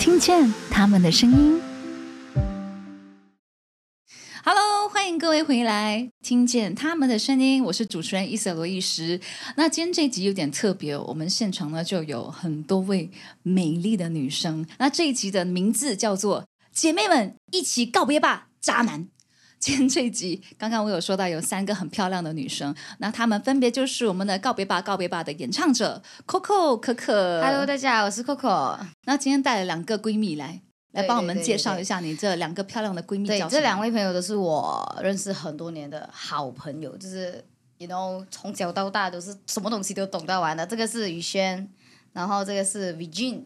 听见他们的声音。Hello，欢迎各位回来，听见他们的声音。我是主持人伊瑟罗伊什。那今天这集有点特别，我们现场呢就有很多位美丽的女生。那这一集的名字叫做“姐妹们一起告别吧，渣男”。今天这一集，刚刚我有说到有三个很漂亮的女生，那她们分别就是我们的《告别吧，告别吧》的演唱者 Coco 可可。Hello，大家好，我是 Coco。那今天带了两个闺蜜来，来对帮我们介绍一下你这两个漂亮的闺蜜对这两位朋友都是我认识很多年的好朋友，就是 you know 从小到大都是什么东西都懂得玩的。这个是宇轩，然后这个是 Virgin。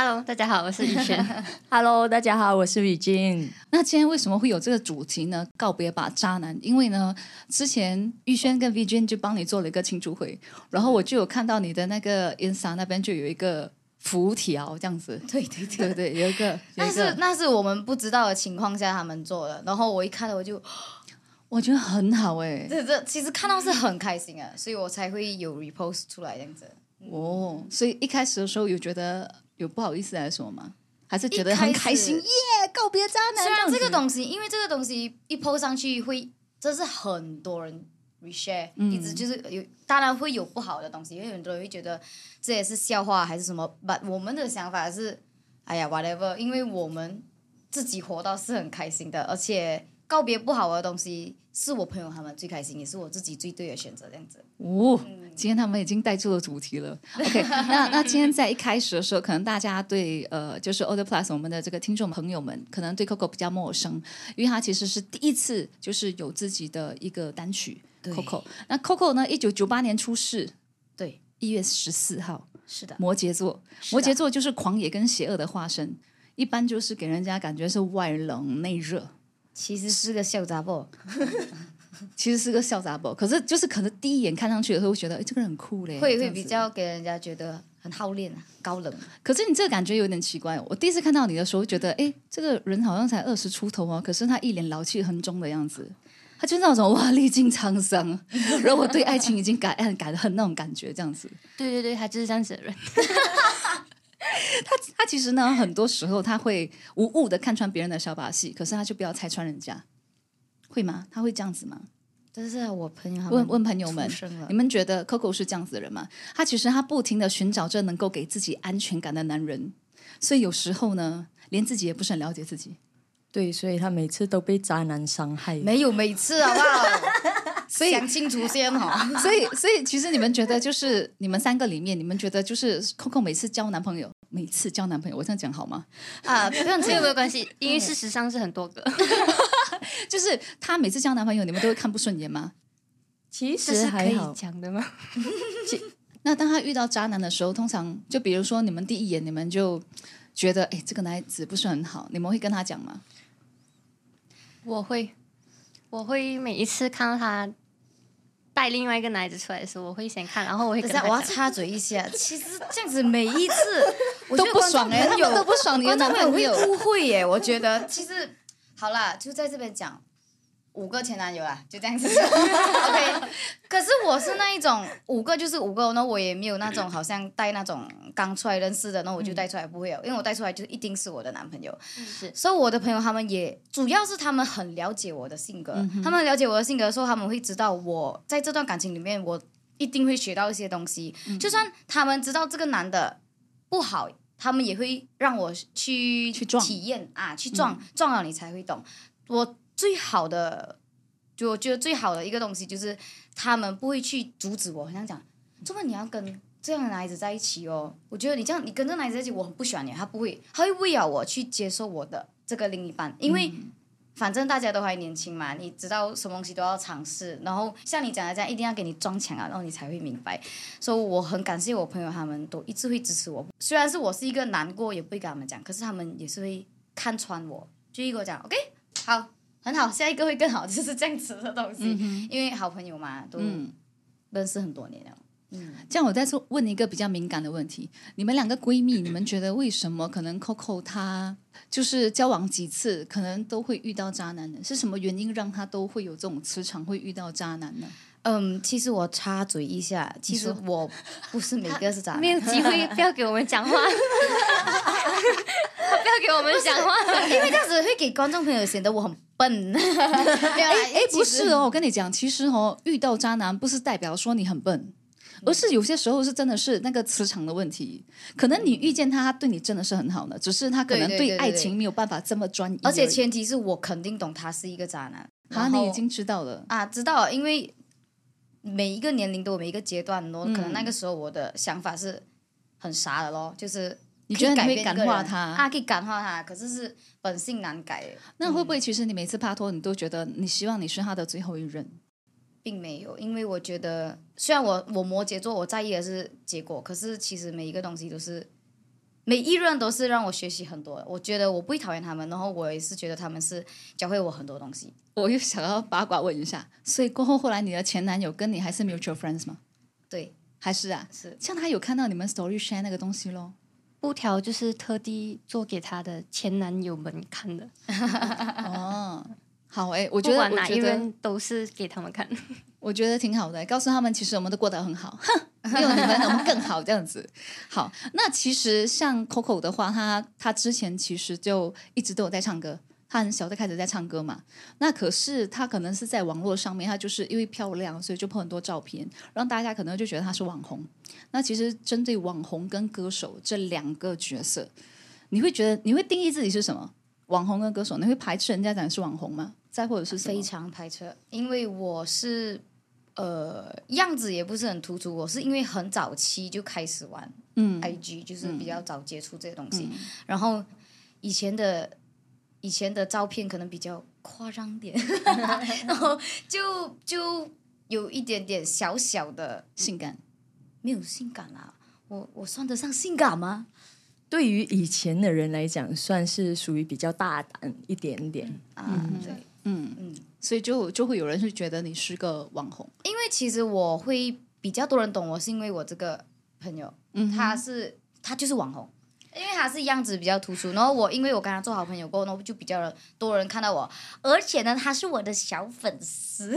Hello，大家好，我是宇轩。Hello，大家好，我是雨静。那今天为什么会有这个主题呢？告别吧，渣男！因为呢，之前玉轩跟 Vijin 就帮你做了一个庆祝会，然后我就有看到你的那个 Insta 那边就有一个浮条这样子，对对对对，有一个，有那是那是我们不知道的情况下他们做的，然后我一看到我就，我觉得很好哎、这这其实看到是很开心啊，所以我才会有 repost 出来这样子。哦，所以一开始的时候有觉得有不好意思还是什么吗？还是觉得很开心耶？告别渣男，虽然这个，东西，因为这个东西一 post 上去会，这是很多人 reshare，、嗯一直就是有，当然会有不好的东西，因为很多人会觉得这也是笑话还是什么。But 我们的想法是，哎呀 whatever，因为我们自己活到是很开心的，而且告别不好的东西是我朋友他们最开心，也是我自己最对的选择，这样子。哦，今天他们已经带出了主题了。OK，那那今天在一开始的时候，可能大家对呃，就是 Older Plus 我们的这个听众朋友们，可能对 Coco 比较陌生，因为他其实是第一次就是有自己的一个单曲 Coco。那 Coco 呢，一九九八年出世，对，一月十四号，是的，摩羯座，摩羯座就是狂野跟邪恶的化身，一般就是给人家感觉是外冷内热。其实是个笑杂货。其实是个笑杂宝，可是就是可能第一眼看上去的时候，会觉得哎，这个人很酷嘞，会会比较给人家觉得很好练啊，高冷。可是你这个感觉有点奇怪。我第一次看到你的时候，觉得哎，这个人好像才二十出头哦，可是他一脸老气横中的样子，他就那种哇历尽沧桑，然后我对爱情已经改爱改恨那种感觉，这样子。对对对，他就是这样子的人。他他其实呢，很多时候他会无误的看穿别人的小把戏，可是他就不要拆穿人家，会吗？他会这样子吗？这是我朋友问问朋友们你们觉得 Coco 是这样子的人吗？他其实他不停的寻找着能够给自己安全感的男人，所以有时候呢，连自己也不是很了解自己。对，所以他每次都被渣男伤害。没有每次好不好？所以想清楚先哈。所以，所以其实你们觉得，就是你们三个里面，你们觉得就是 Coco 每次交男朋友，每次交男朋友，我这样讲好吗？啊，不用这个没有关系，因为事实上是很多个，就是他每次交男朋友，你们都会看不顺眼吗？其实这是可以还好，讲的吗？那当他遇到渣男的时候，通常就比如说你们第一眼你们就觉得，哎，这个男孩子不是很好，你们会跟他讲吗？我会，我会每一次看到他带另外一个男孩子出来的时候，我会先看，然后我会等一下，我要。插嘴一下。其实这样子每一次 都不爽哎、哎，他们都不爽你的男朋友。友会误会耶。我觉得其实好啦，就在这边讲五个前男友啦，就这样子。OK，可是我是那一种五个就是五个，那我也没有那种好像带那种刚出来认识的，那我就带出来不会有，因为我带出来就一定是我的男朋友。是所以我的朋友他们也主要是他们很了解我的性格，他们了解我的性格的时候，他们会知道我在这段感情里面，我一定会学到一些东西。就算他们知道这个男的不好，他们也会让我去去体验啊，去撞、撞了你才会懂。我最好的，就我觉得最好的一个东西就是他们不会去阻止我，很想讲，怎么你要跟这样的男孩子在一起哦？我觉得你这样，你跟这男孩子在一起，我很不喜欢你。他不会，他会为了我去接受我的这个另一半，因为反正大家都还年轻嘛，你知道什么东西都要尝试。然后像你讲的这样，一定要给你撞墙啊，然后你才会明白。所以我很感谢我朋友，他们都一直会支持我。虽然是我是一个难过，也不会跟他们讲，可是他们也是会看穿我，就一个讲 OK，好，很好，下一个会更好，就是这样子的东西。因为好朋友嘛，都嗯，认识很多年了。嗯这样我再说问一个比较敏感的问题：你们两个闺蜜，你们觉得为什么可能 Coco 她就是交往几次，可能都会遇到渣男呢？是什么原因让她都会有这种磁场，会遇到渣男呢？嗯，其实我插嘴一下，其实我不是每个是渣男，没有机会，不要给我们讲话。不要给我们讲话。因为这样子会给观众朋友显得我很笨。哎，不是，哦，我跟你讲，其实哦，遇到渣男不是代表说你很笨，而是有些时候是真的是那个磁场的问题。可能你遇见他，他对你真的是很好的，只是他可能对爱情没有办法这么专一而且前提是我肯定懂他是一个渣男。啊，你已经知道了，啊，知道了，因为每一个年龄都有每一个阶段咯，嗯可能那个时候我的想法是很傻的咯，就是你觉得你会感化他啊，可以感化他，可是是本性难改，那会不会其实你每次拍拖，你都觉得你希望你是他的最后一任？并没有，因为我觉得虽然我我摩羯座我在意的是结果，可是其实每一个东西都是。每一任都是让我学习很多，我觉得我不会讨厌他们，然后我也是觉得他们是教会我很多东西。我又想要八卦问一下，所以过后后来你的前男友跟你还是 mutual friends 吗？对，还是啊？是像他有看到你们 story share 那个东西咯。布条就是特地做给他的前男友们看的，哦，好诶、我觉不得管哪一我觉得任都是给他们看。我觉得挺好的，告诉他们其实我们都过得很好，哼，没有你们我们更好这样子。好，那其实像 Coco 的话，他他之前其实就一直都有在唱歌，他很小就开始在唱歌嘛。那可是他可能是在网络上面，他就是因为漂亮，所以就拍很多照片，让大家可能就觉得他是网红。那其实针对网红跟歌手这两个角色，你会觉得你会定义自己是什么？网红跟歌手，你会排斥人家讲你是网红吗？再或者是非？常排斥，因为我是呃样子也不是很突出，我是因为很早期就开始玩嗯 IG，、就是比较早接触这些东西，然后以前的以前的照片可能比较夸张点，然后就就有一点点小小的性感。没有性感啊，我我算得上性感吗？对于以前的人来讲，算是属于比较大胆一点点。啊，对，嗯嗯。所以就就会有人是觉得你是个网红，因为其实我会比较多人懂我，是因为我这个朋友，嗯他是他就是网红，因为他是样子比较突出，然后我因为我跟他做好朋友过后，然后就比较多人看到我，而且呢，他是我的小粉丝，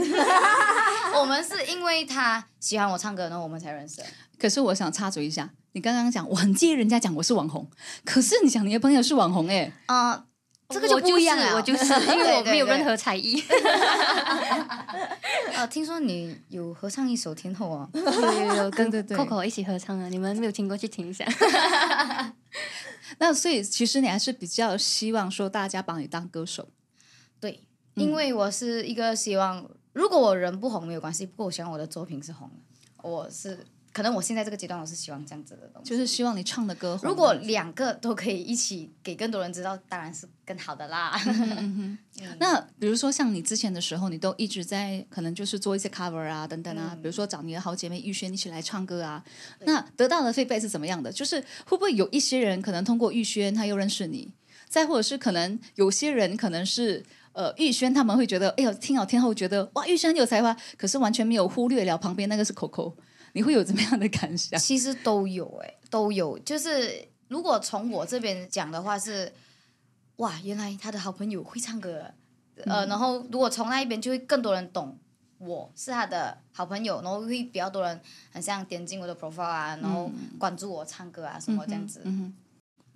我们是因为他喜欢我唱歌，然后我们才认识。可是我想插嘴一下，你刚刚讲我很介意人家讲我是网红，可是你讲你的朋友是网红哎、啊、这个就不一样了，是我就是 因为我没有任何才艺。啊，听说你有合唱一首《天后》啊？有有有跟 Coco 一起合唱啊，你们没有听过去听一下。那所以其实你还是比较希望说大家把你当歌手，对，因为我是一个希望，如果我人不红没有关系，不过我希望我的作品是红的。我是可能我现在这个阶段，我是希望这样子的东西。就是希望你唱的歌。如果两个都可以一起给更多人知道，当然是更好的啦。那比如说像你之前的时候，你都一直在可能就是做一些 cover 啊等等啊，比如说找你的好姐妹玉轩一起来唱歌啊，那得到的 feedback 是怎么样的？就是会不会有一些人可能通过玉轩他又认识你，再或者是可能有些人可能是。呃，玉轩他们会觉得，哎呦，听好天后觉得哇，玉轩很有才华，可是完全没有忽略了旁边那个是 Coco，你会有怎么样的感想？其实都有哎、都有。就是如果从我这边讲的话是，哇，原来他的好朋友会唱歌，呃，然后如果从那一边就会更多人懂我是他的好朋友，然后会比较多人很像点进我的 profile 啊，然后关注我唱歌啊什么这样子。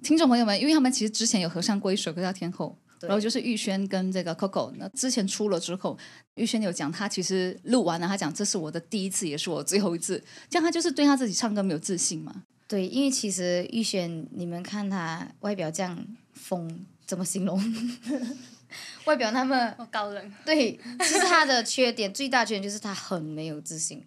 听众朋友们，因为他们其实之前有合唱过一首歌叫《天后》，对然后就是玉轩跟这个 Coco，那之前出了之后，玉轩有讲他其实录完了，他讲这是我的第一次，也是我最后一次，这样他就是对他自己唱歌没有自信嘛。对，因为其实玉轩，你们看他外表这样疯，怎么形容？外表那么高冷，对，其实他的缺点最大缺点就是他很没有自信，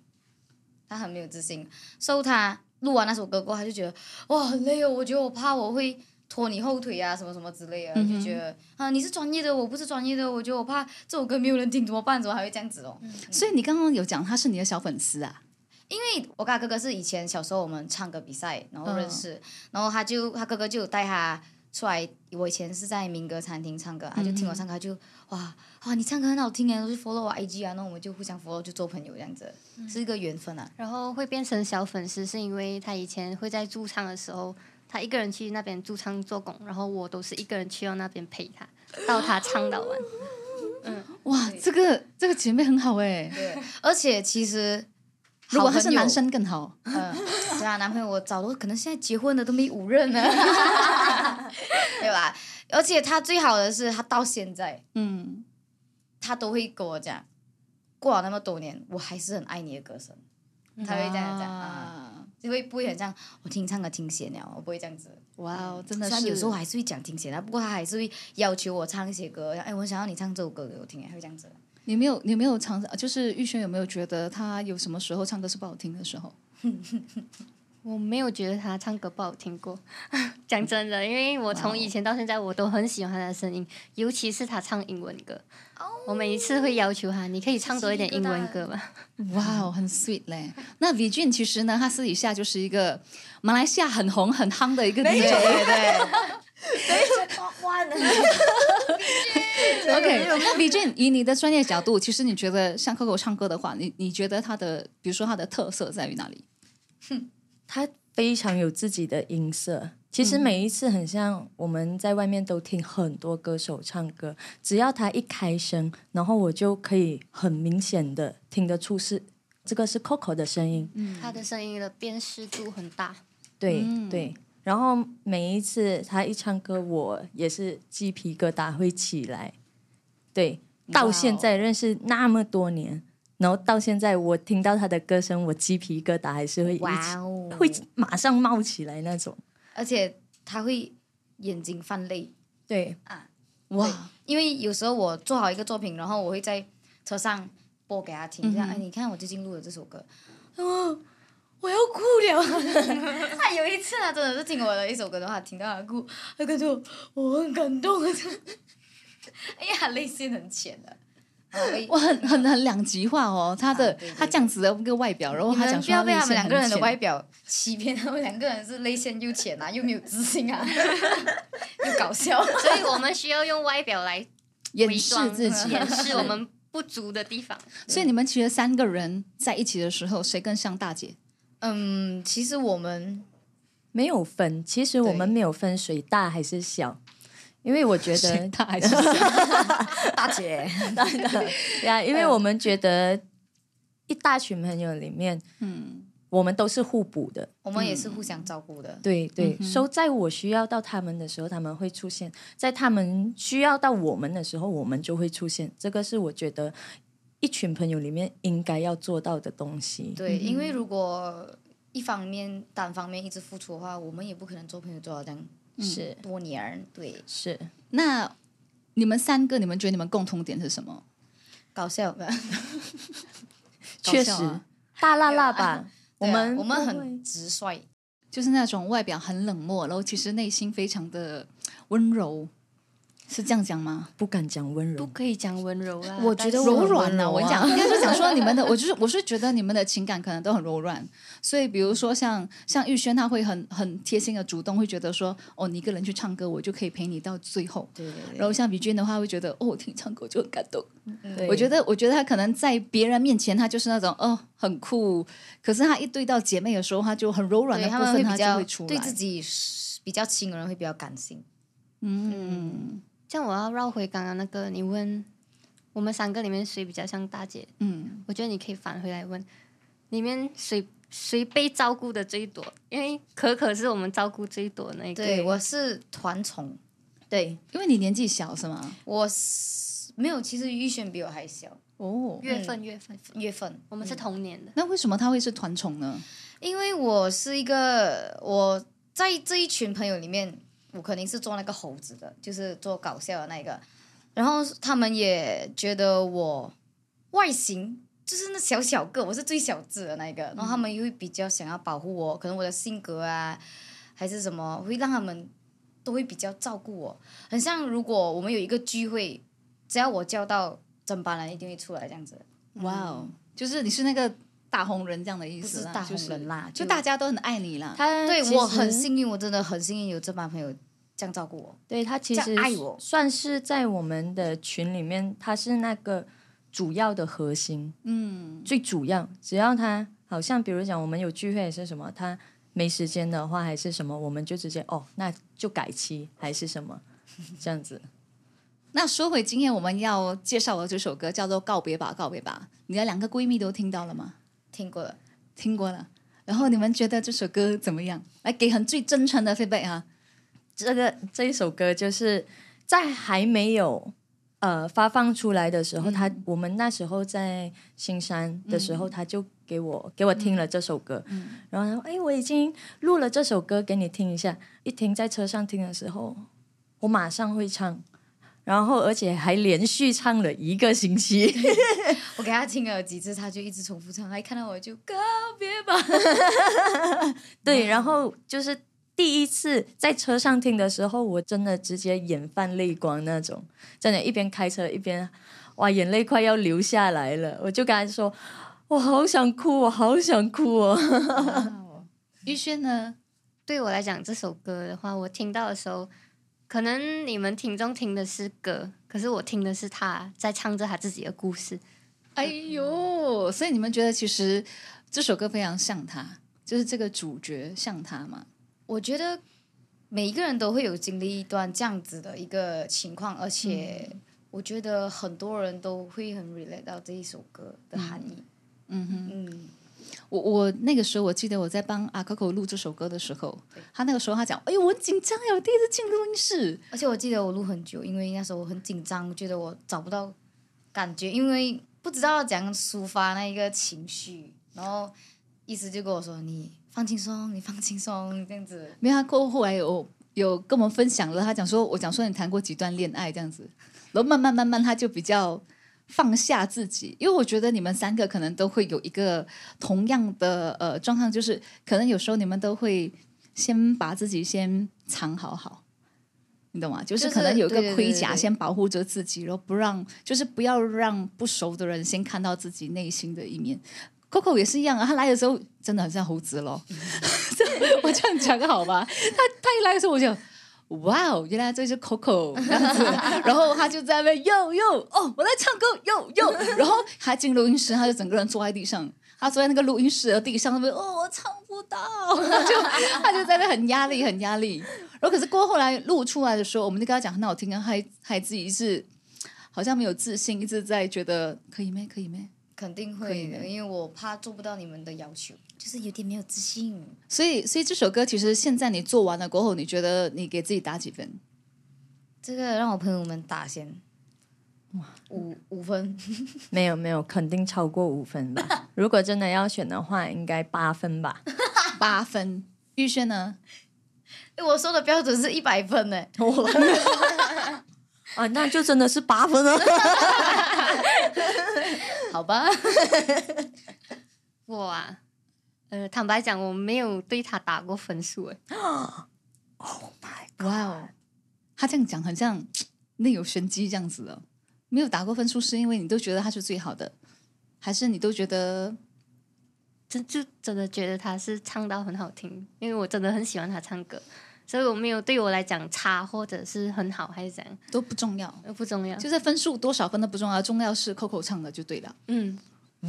他很没有自信。所以他录完那首歌过后，他就觉得哇很累哦，我觉得我怕我会拖你后腿啊，什么什么之类的，就觉得啊你是专业的，我不是专业的，我觉得我怕这首歌没有人听怎么办？怎么还会这样子哦？所以你刚刚有讲他是你的小粉丝啊，因为我跟他哥哥是以前小时候我们唱歌比赛，然后认识，然后他就他哥哥就有带他出来。我以前是在民歌餐厅唱歌，他就听我唱歌，他就哇哇你唱歌很好听哎，就 follow 我 IG 啊，那我们就互相 follow 就做朋友这样子，是一个缘分啊。然后会变成小粉丝，是因为他以前会在驻唱的时候，他一个人去那边驻唱做工，然后我都是一个人去到那边陪他，到他唱到完。哇，这个这个姐妹很好哎、对，而且其实如果他是男，生更好。嗯，对啊，男朋友我找都可能现在结婚的都没五任呢。对吧？而且他最好的是，他到现在嗯，他都会跟我讲，过了那么多年，我还是很爱你的歌声。他会这样讲就会不会很像我听唱歌听闲了，我不会这样子。哇哦，真的虽然是有时候还是会讲听闲了，不过他还是会要求我唱一些歌，哎，我想要你唱这首歌给我听，会这样子。你没有，你没有尝试，就是玉轩有没有觉得他有什么时候唱歌是不好听的时候？我没有觉得他唱歌不好听过，讲真的，因为我从以前到现在我都很喜欢他的声音，尤其是他唱英文歌。我每一次会要求他，你可以唱多一点英文歌吗？哇哦，很 sweet 嘞。那 V Jun 其实呢，他私底下就是一个马来西亚很红很夯的一个 DJ。对对，OK，那 V Jun 以你的专业角度，其实你觉得像 Coco 唱歌的话，你你觉得他的，比如说他的特色在于哪里？哼他非常有自己的音色。其实每一次很像我们在外面都听很多歌手唱歌，只要他一开声，然后我就可以很明显的听得出是这个是 Coco 的声音。嗯他的声音的辨识度很大。对、嗯对，然后每一次他一唱歌，我也是鸡皮疙瘩会起来。对，到现在认识那么多年，然后到现在我听到他的歌声，我鸡皮疙瘩还是会一起哇哦，会马上冒起来那种。而且他会眼睛泛泪，对。啊，哇，因为有时候我做好一个作品，然后我会在车上播给他听，这样、哎，你看我最近录的这首歌，哦，我要哭了。他 有一次他真的是听我的一首歌的话，听到他哭，他跟着我我很感动，哎呀，泪腺很浅的。我，很很很两极化哦。他的、啊对对他这样子的一个外表，然后他不要被他们两个人的外表，欺骗，他们两个人是泪腺又浅啊，又没有自信啊，又搞笑。所以我们需要用外表来掩饰自己，掩饰我们不足的地方。所以你们其实三个人在一起的时候，谁更像大姐？嗯，其实我们没有分，其实我们没有分谁大还是小，因为我觉得，大还是 小？大姐，对 啊，因为我们觉得一大群朋友里面，嗯，我们都是互补的。我们也是互相照顾的。对对，嗯哼所以在我需要到他们的时候，他们会出现；在他们需要到我们的时候，我们就会出现。这个是我觉得一群朋友里面应该要做到的东西。对，因为如果一方面单方面一直付出的话，我们也不可能做朋友做到这样是。多年。对，是，那你们三个，你们觉得你们共同点是什么？搞笑的，确实。啊。大辣辣吧。我们我们很直率，就是那种外表很冷漠，然后其实内心非常的温柔，是这样讲吗？不敢讲温柔，不可以讲温柔啊，我觉得柔软呐、温柔啊我跟你讲，应该是讲说你们的，我就是我是觉得你们的情感可能都很柔软，所以比如说像像玉轩，他会很很贴心的主动，会觉得说哦，你一个人去唱歌，我就可以陪你到最后。对对然后像比君的话，会觉得哦，我听你唱歌我就很感动。对我觉得，我觉得他可能在别人面前，他就是那种哦很酷，可是他一对到姐妹的时候，他就很柔软的部分，他就会出来。对自己比较亲的人会比较感性。嗯这样我要绕回刚刚那个，你问我们三个里面谁比较像大姐？嗯，我觉得你可以返回来问，里面谁谁被照顾的最多？因为可可是我们照顾最多的那一个。对，我是团宠，对因为你年纪小是吗？我是没有，其实玉轩比我还小，哦，月份月份，月份。我们是同年的。那为什么他会是团宠呢？因为我是一个我在这一群朋友里面，我肯定是做那个猴子的，就是做搞笑的那个。然后他们也觉得我外形就是那小小个，我是最小只的那一个。然后他们又会比较想要保护我，可能我的性格啊，还是什么，会让他们都会比较照顾我。很像如果我们有一个聚会，只要我叫到整班人，一定会出来这样子。哇哦，就是你是那个大红人这样的意思啦，大红就是人啦，就大家都很爱你啦。他对我很幸运，我真的很幸运有这帮朋友这样照顾我。对他其实爱我算是在我们的群里面，他是那个主要的核心，嗯，最主要。只要他好像比如讲我们有聚会还是什么，他没时间的话还是什么，我们就直接哦，那就改期还是什么 这样子。那说回今天我们要介绍的这首歌，叫做《告别吧，告别吧》。你的两个闺蜜都听到了吗？听过了，听过了。然后你们觉得这首歌怎么样？来给很最真诚的 feedback 啊！这个这一首歌就是在还没有呃发放出来的时候，他我们那时候在新山的时候，他就给我给我听了这首歌，然后他说：“哎，我已经录了这首歌给你听一下。”一听在车上听的时候，我马上会唱，然后而且还连续唱了一个星期。我给他听了几次，他就一直重复唱，他一看到我就告别吧。对，然后就是第一次在车上听的时候，我真的直接眼泛泪光那种，真的，一边开车一边哇，眼泪快要流下来了。我就跟他说：“我好想哭，我好想哭哦。玉轩呢？对我来讲，这首歌的话，我听到的时候，可能你们听众听的是歌，可是我听的是他在唱着他自己的故事。哎呦，所以你们觉得其实这首歌非常像他，就是这个主角像他嘛？我觉得每一个人都会有经历一段这样子的一个情况，而且我觉得很多人都会很 relate 到这一首歌的含义。嗯哼，嗯，我我那个时候我记得我在帮阿 Coco 录这首歌的时候，他那个时候他讲：“哎呦，我很紧张呀，我第一次进录音室。而且我记得我录很久，因为那时候我很紧张，觉得我找不到感觉，因为不知道怎样抒发那一个情绪，然后意思就跟我说：“你放轻松，你放轻松，这样子。”没有，他过后后来有有跟我们分享了，他讲说，我讲说你谈过几段恋爱这样子，然后慢慢慢慢他就比较放下自己，因为我觉得你们三个可能都会有一个同样的呃状况，就是可能有时候你们都会先把自己先藏好好。你懂吗？就是可能有一个盔甲先保护着自己，然后不让，就是不要让不熟的人先看到自己内心的一面。Coco 也是一样啊，他来的时候真的很像猴子咯。我这样讲好吧？他他一来的时候我就。哇哦，原来这是 Coco 这样子，然后他就在那边哟哟哦，我在唱歌哟哟，然后他进录音室，他就整个人坐在地上，他坐在那个录音室的地上那边，哦，我唱不到，他 就他就在那很压力，很压力。然后可是过后来录出来的时候，我们就跟他讲很好听啊，还还自己是好像没有自信，一直在觉得可以没可以没。肯定会的，因为我怕做不到你们的要求，就是有点没有自信。所以所以这首歌其实现在你做完了过后，你觉得你给自己打几分？这个让我朋友们打先，哇，五五分，没有没有，肯定超过五分吧。如果真的要选的话，应该八分吧。八分。玉轩呢？哎，我说的标准是一百分呢。啊，那就真的是八分了。好吧，我啊，呃，坦白讲，我没有对他打过分数诶。哇哦，他这样讲很像 内有玄机这样子的。没有打过分数，是因为你都觉得他是最好的，还是你都觉得真就真的觉得他是唱到很好听，因为我真的很喜欢他唱歌，所以我没有对我来讲差或者是很好还是怎样，都不重要？都不重要。就是分数多少分都不重要，重要是 Coco 唱的就对了。嗯，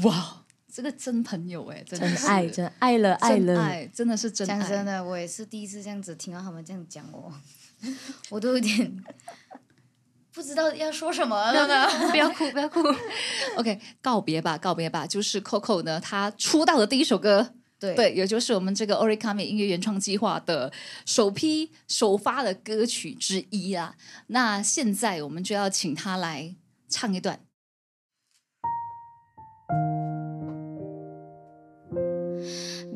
哇，这个真朋友哎，真的爱，真爱了，爱了。真爱，真的是真爱。讲真的，我也是第一次这样子听到他们这样讲我，我都有点不知道要说什么了呢。不要哭，不要哭。OK，告别吧，告别吧，就是 Coco 呢，他出道的第一首歌，对对，也就是我们这个 Origami 音乐原创计划的首批首发的歌曲之一啊。那现在我们就要请他来唱一段。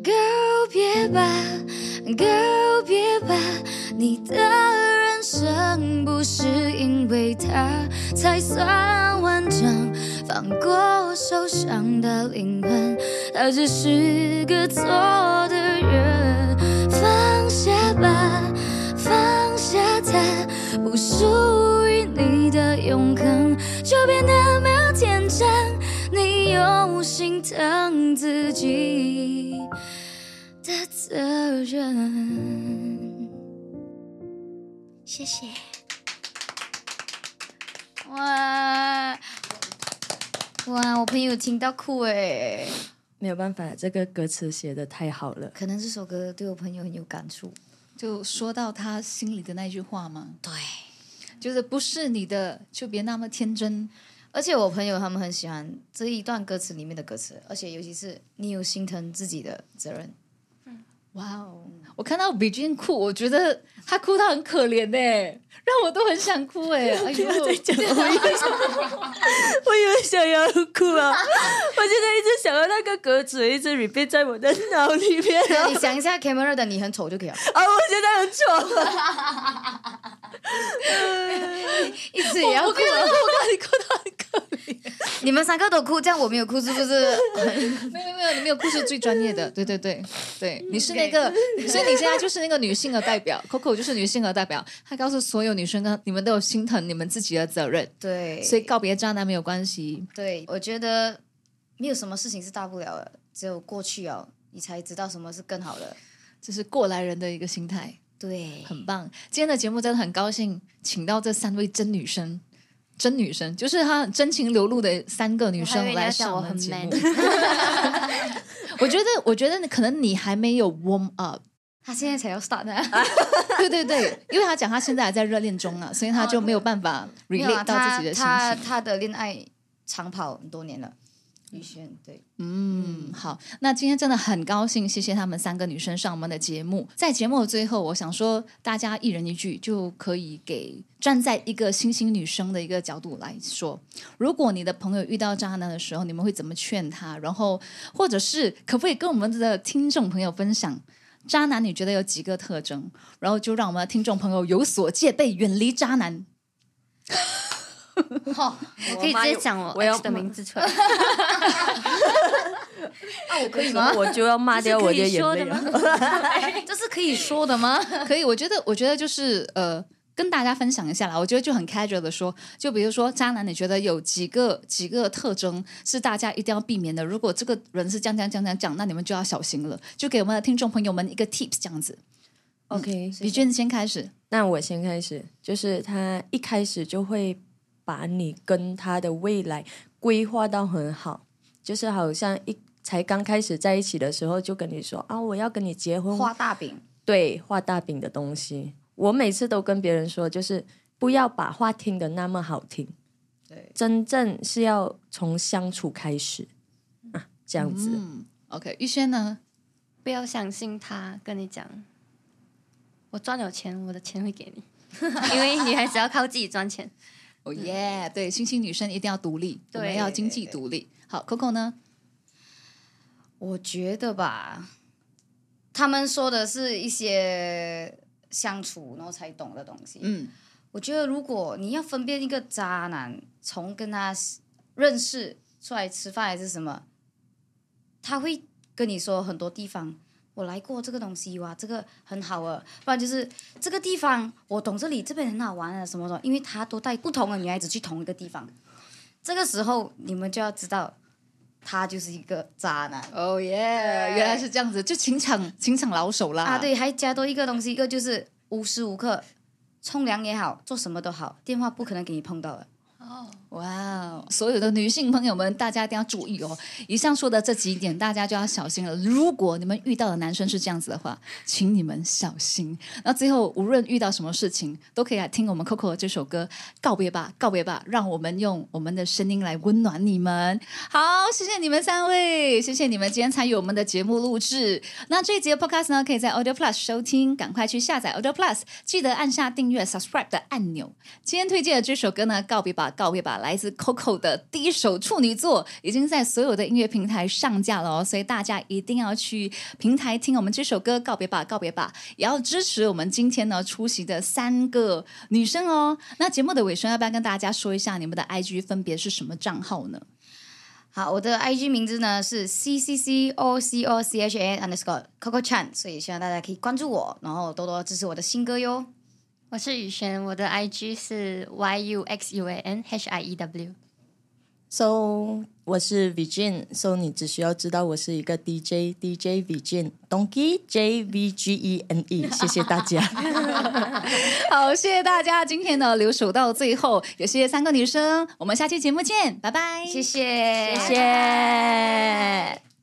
告别吧，告别吧，你的人生不是因为他才算完整，放过受伤的灵魂，他只是个错的人，放下吧，放下他，不属于你的永恒，就别那么天真。你有心疼自己的责任。谢谢。哇哇，我朋友听到哭哎，没有办法，这个歌词写的太好了。可能这首歌对我朋友很有感触。就说到他心里的那句话嘛，对，就是不是你的就别那么天真。而且我朋友他们很喜欢这一段歌词里面的歌词，而且尤其是你有心疼自己的责任。哇哦！我看到比君哭，我觉得他哭到很可怜呢，让我都很想哭 哎！哎呦，在讲，我以为想，我以为想要哭啊！我现在一直想到那个格子，一直 repeat 在我的脑里面。你想一下，camera 的你很丑就可以了。啊，我现在很丑。一直也要哭，我看你哭到很可怜。你们三个都哭，这样我没有哭是不是？没有没有，你没有哭是最专业的。对对对对，你是那个，所以你现在就是那个女性的代表，Coco 就是女性的代表。她告诉所有女生，跟，你们都有心疼你们自己的责任。对，所以告别渣男没有关系。对，我觉得没有什么事情是大不了的，只有过去哦，你才知道什么是更好的。这是过来人的一个心态。对，很棒。今天的节目真的很高兴，请到这三位真女生，真女生就是她真情流露的三个女生来上我们节目。我觉得，我觉得可能你还没有 warm up，他现在才要 start 呢。对对对，因为他讲他现在还在热恋中啊，所以他就没有办法 relate 到自己的心情。他他的恋爱长跑很多年了。宇轩，对，嗯，好，那今天真的很高兴，谢谢他们三个女生上我们的节目。在节目的最后，我想说，大家一人一句，就可以给站在一个新兴女生的一个角度来说，如果你的朋友遇到渣男的时候，你们会怎么劝他？然后，或者是可不可以跟我们的听众朋友分享，渣男你觉得有几个特征？然后就让我们的听众朋友有所戒备，远离渣男。好，我可以直接讲我我的名字出来。那我可以吗？我就要骂掉我的眼泪了。这是可以说的吗？可以，我觉得，我觉得就是呃，跟大家分享一下啦。我觉得就很 casual 的说，就比如说渣男，你觉得有几个几个特征是大家一定要避免的？如果这个人是这样这样这样讲，那你们就要小心了。就给我们的听众朋友们一个 tips，这样子。OK，李娟先开始。那我先开始，就是他一开始就会。把你跟他的未来规划到很好，就是好像一才刚开始在一起的时候就跟你说啊，我要跟你结婚，画大饼，对，画大饼的东西。我每次都跟别人说，就是不要把话听的那么好听，对，真正是要从相处开始啊，这样子。OK，玉轩呢，不要相信他跟你讲，我赚了钱，我的钱会给你，因为女孩子要靠自己赚钱。哦耶！对，新兴女生一定要独立，我们要经济独立。好，Coco 呢？我觉得吧，他们说的是一些相处然后才懂的东西。嗯，我觉得如果你要分辨一个渣男，从跟他认识出来吃饭还是什么，他会跟你说很多地方。我来过这个东西哇，这个很好啊，不然就是这个地方我懂这里，这边很好玩啊，什么什么，因为他都带不同的女孩子去同一个地方，这个时候你们就要知道，他就是一个渣男。哦耶，原来是这样子，就情场情场老手啦。啊，对，还加多一个东西，一个就是无时无刻冲凉也好，做什么都好，电话不可能给你碰到的。哦，哇哦！所有的女性朋友们，大家一定要注意哦。以上说的这几点，大家就要小心了。如果你们遇到的男生是这样子的话，请你们小心。那最后，无论遇到什么事情，都可以来听我们 Coco 的这首歌《告别吧，告别吧》，让我们用我们的声音来温暖你们。好，谢谢你们三位，谢谢你们今天参与我们的节目录制。那这一集的 Podcast 呢，可以在 Audio Plus 收听，赶快去下载 Audio Plus，记得按下订阅 Subscribe 的按钮。今天推荐的这首歌呢，《告别吧》。告别吧，来自 Coco 的第一首处女作，已经在所有的音乐平台上架了哦，所以大家一定要去平台听我们这首歌《告别吧，告别吧》，也要支持我们今天呢出席的三个女生哦。那节目的尾声，要不要跟大家说一下你们的 IG 分别是什么账号呢？好，我的 IG 名字呢是 C C C O C O C H A Underscore Coco Chan，所以希望大家可以关注我，然后多多支持我的新歌哟。我是雨璇，我的 IG 是 Y U X U A N H I E W。So 我是 Virgin。So，你只需要知道我是一个 DJ，DJ Vijin，Donkey J V G E N E。谢谢大家。好，谢谢大家今天的留守到最后，也谢谢三个女生，我们下期节目见，拜拜，谢谢，谢谢。